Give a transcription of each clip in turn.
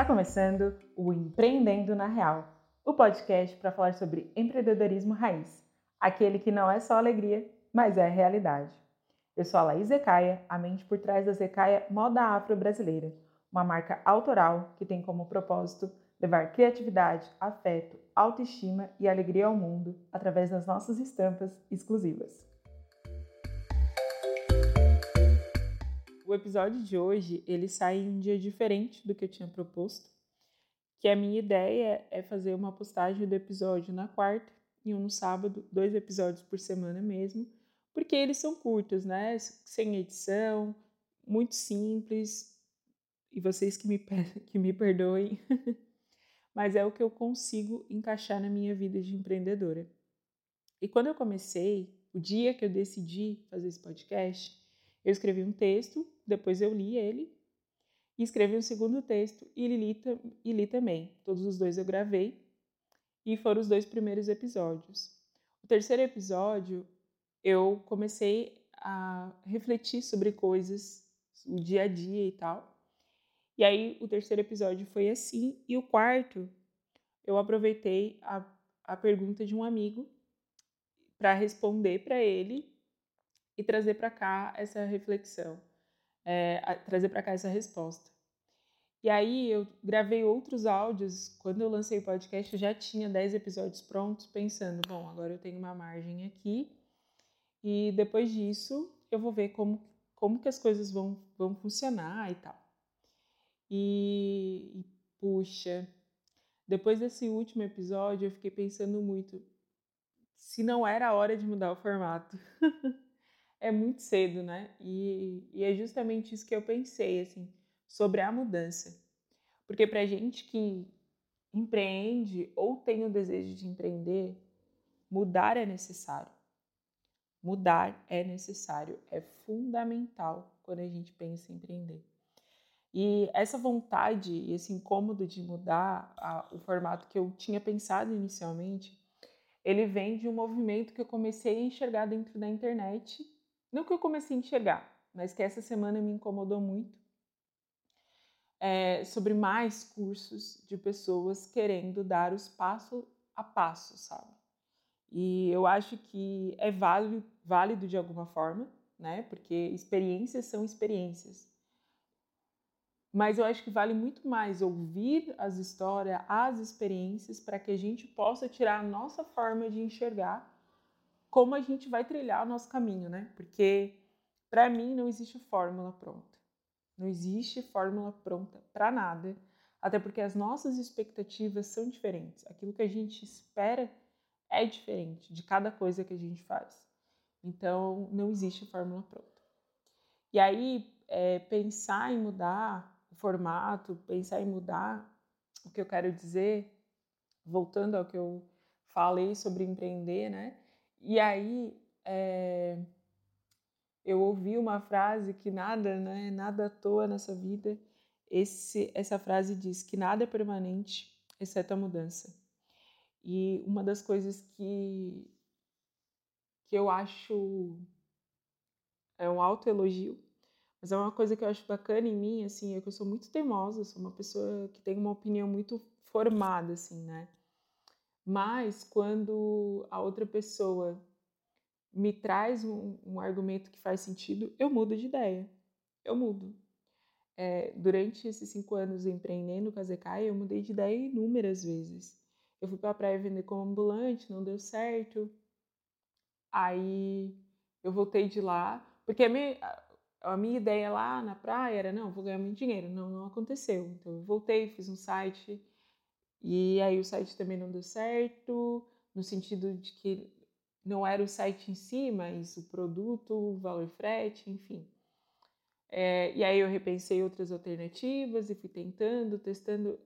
Está começando o Empreendendo na Real, o podcast para falar sobre empreendedorismo raiz, aquele que não é só alegria, mas é realidade. Eu sou a Laís Zecaia, a mente por trás da Zecaia Moda Afro Brasileira, uma marca autoral que tem como propósito levar criatividade, afeto, autoestima e alegria ao mundo através das nossas estampas exclusivas. O episódio de hoje, ele sai em um dia diferente do que eu tinha proposto, que a minha ideia é fazer uma postagem do episódio na quarta e um no sábado, dois episódios por semana mesmo, porque eles são curtos, né? Sem edição, muito simples, e vocês que me, que me perdoem, mas é o que eu consigo encaixar na minha vida de empreendedora. E quando eu comecei, o dia que eu decidi fazer esse podcast, eu escrevi um texto, depois eu li ele, e escrevi um segundo texto e li, e li também. Todos os dois eu gravei, e foram os dois primeiros episódios. O terceiro episódio, eu comecei a refletir sobre coisas, o dia a dia e tal. E aí, o terceiro episódio foi assim, e o quarto, eu aproveitei a, a pergunta de um amigo para responder para ele e trazer para cá essa reflexão, é, trazer para cá essa resposta. E aí eu gravei outros áudios. Quando eu lancei o podcast, eu já tinha 10 episódios prontos, pensando, bom, agora eu tenho uma margem aqui. E depois disso, eu vou ver como, como que as coisas vão, vão funcionar e tal. E, e puxa, depois desse último episódio, eu fiquei pensando muito se não era a hora de mudar o formato. é muito cedo, né? E, e é justamente isso que eu pensei, assim, sobre a mudança. Porque para gente que empreende ou tem o desejo de empreender, mudar é necessário. Mudar é necessário, é fundamental quando a gente pensa em empreender. E essa vontade e esse incômodo de mudar a, o formato que eu tinha pensado inicialmente, ele vem de um movimento que eu comecei a enxergar dentro da internet não que eu comecei a enxergar, mas que essa semana me incomodou muito, é, sobre mais cursos de pessoas querendo dar os passo a passo, sabe? E eu acho que é válido, válido de alguma forma, né? Porque experiências são experiências. Mas eu acho que vale muito mais ouvir as histórias, as experiências, para que a gente possa tirar a nossa forma de enxergar como a gente vai trilhar o nosso caminho, né? Porque para mim não existe fórmula pronta. Não existe fórmula pronta para nada, até porque as nossas expectativas são diferentes. Aquilo que a gente espera é diferente de cada coisa que a gente faz. Então, não existe fórmula pronta. E aí, é, pensar em mudar o formato, pensar em mudar o que eu quero dizer, voltando ao que eu falei sobre empreender, né? E aí é, eu ouvi uma frase que nada, né, nada à toa nessa vida. Esse, essa frase diz que nada é permanente, exceto a mudança. E uma das coisas que, que eu acho é um autoelogio, mas é uma coisa que eu acho bacana em mim, assim, é que eu sou muito teimosa, sou uma pessoa que tem uma opinião muito formada, assim, né? Mas quando a outra pessoa me traz um, um argumento que faz sentido, eu mudo de ideia. Eu mudo. É, durante esses cinco anos empreendendo com a Zekai, eu mudei de ideia inúmeras vezes. Eu fui para a praia vender como ambulante, não deu certo. Aí eu voltei de lá, porque a minha, a minha ideia lá na praia era: não, vou ganhar muito dinheiro. Não, não aconteceu. Então eu voltei, fiz um site e aí o site também não deu certo, no sentido de que não era o site em si, mas o produto, o valor frete, enfim. É, e aí eu repensei outras alternativas e fui tentando, testando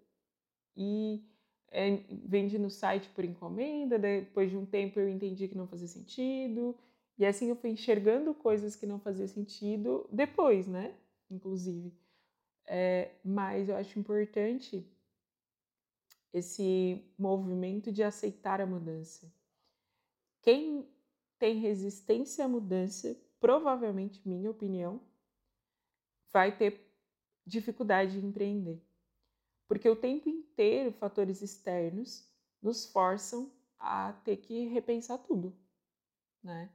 e é, vendi no site por encomenda. Depois de um tempo eu entendi que não fazia sentido. E assim eu fui enxergando coisas que não faziam sentido depois, né? Inclusive. É, mas eu acho importante esse movimento de aceitar a mudança. Quem tem resistência à mudança, provavelmente, minha opinião, vai ter dificuldade de empreender. Porque o tempo inteiro fatores externos nos forçam a ter que repensar tudo, né?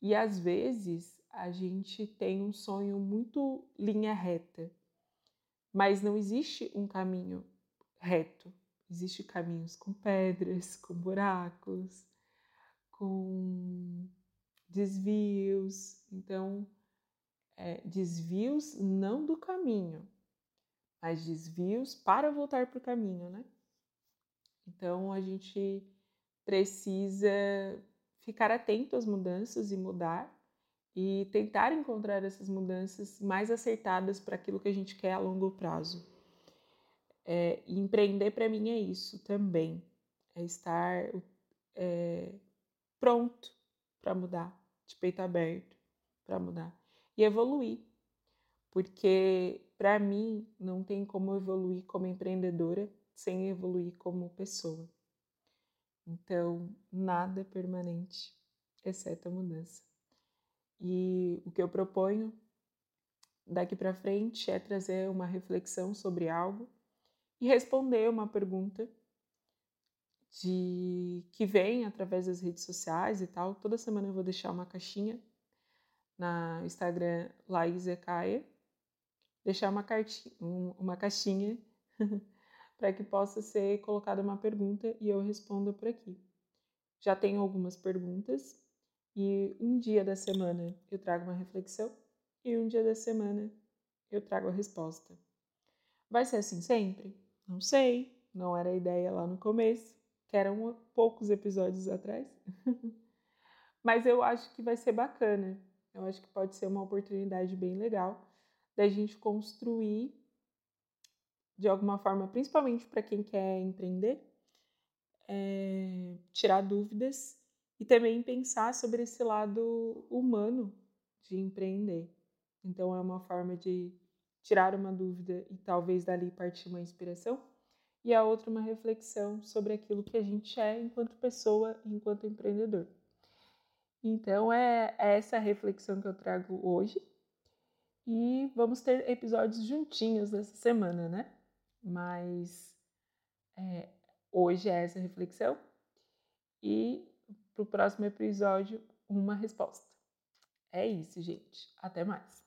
E às vezes a gente tem um sonho muito linha reta, mas não existe um caminho reto. Existem caminhos com pedras, com buracos, com desvios. Então, é, desvios não do caminho, mas desvios para voltar para o caminho, né? Então, a gente precisa ficar atento às mudanças e mudar e tentar encontrar essas mudanças mais acertadas para aquilo que a gente quer a longo prazo. É, empreender para mim é isso também, é estar é, pronto para mudar, de peito aberto para mudar e evoluir, porque para mim não tem como evoluir como empreendedora sem evoluir como pessoa. Então, nada é permanente, exceto a mudança. E o que eu proponho daqui para frente é trazer uma reflexão sobre algo e responder uma pergunta de que vem através das redes sociais e tal. Toda semana eu vou deixar uma caixinha na Instagram Laís Ecaia, deixar uma, cartinha, uma caixinha para que possa ser colocada uma pergunta e eu respondo por aqui. Já tenho algumas perguntas e um dia da semana eu trago uma reflexão e um dia da semana eu trago a resposta. Vai ser assim sempre? Não sei, não era a ideia lá no começo, que eram poucos episódios atrás. Mas eu acho que vai ser bacana. Eu acho que pode ser uma oportunidade bem legal da gente construir de alguma forma, principalmente para quem quer empreender, é, tirar dúvidas e também pensar sobre esse lado humano de empreender. Então, é uma forma de tirar uma dúvida e talvez dali partir uma inspiração, e a outra uma reflexão sobre aquilo que a gente é enquanto pessoa, enquanto empreendedor. Então, é, é essa reflexão que eu trago hoje. E vamos ter episódios juntinhos nessa semana, né? Mas é, hoje é essa reflexão. E para o próximo episódio, uma resposta. É isso, gente. Até mais.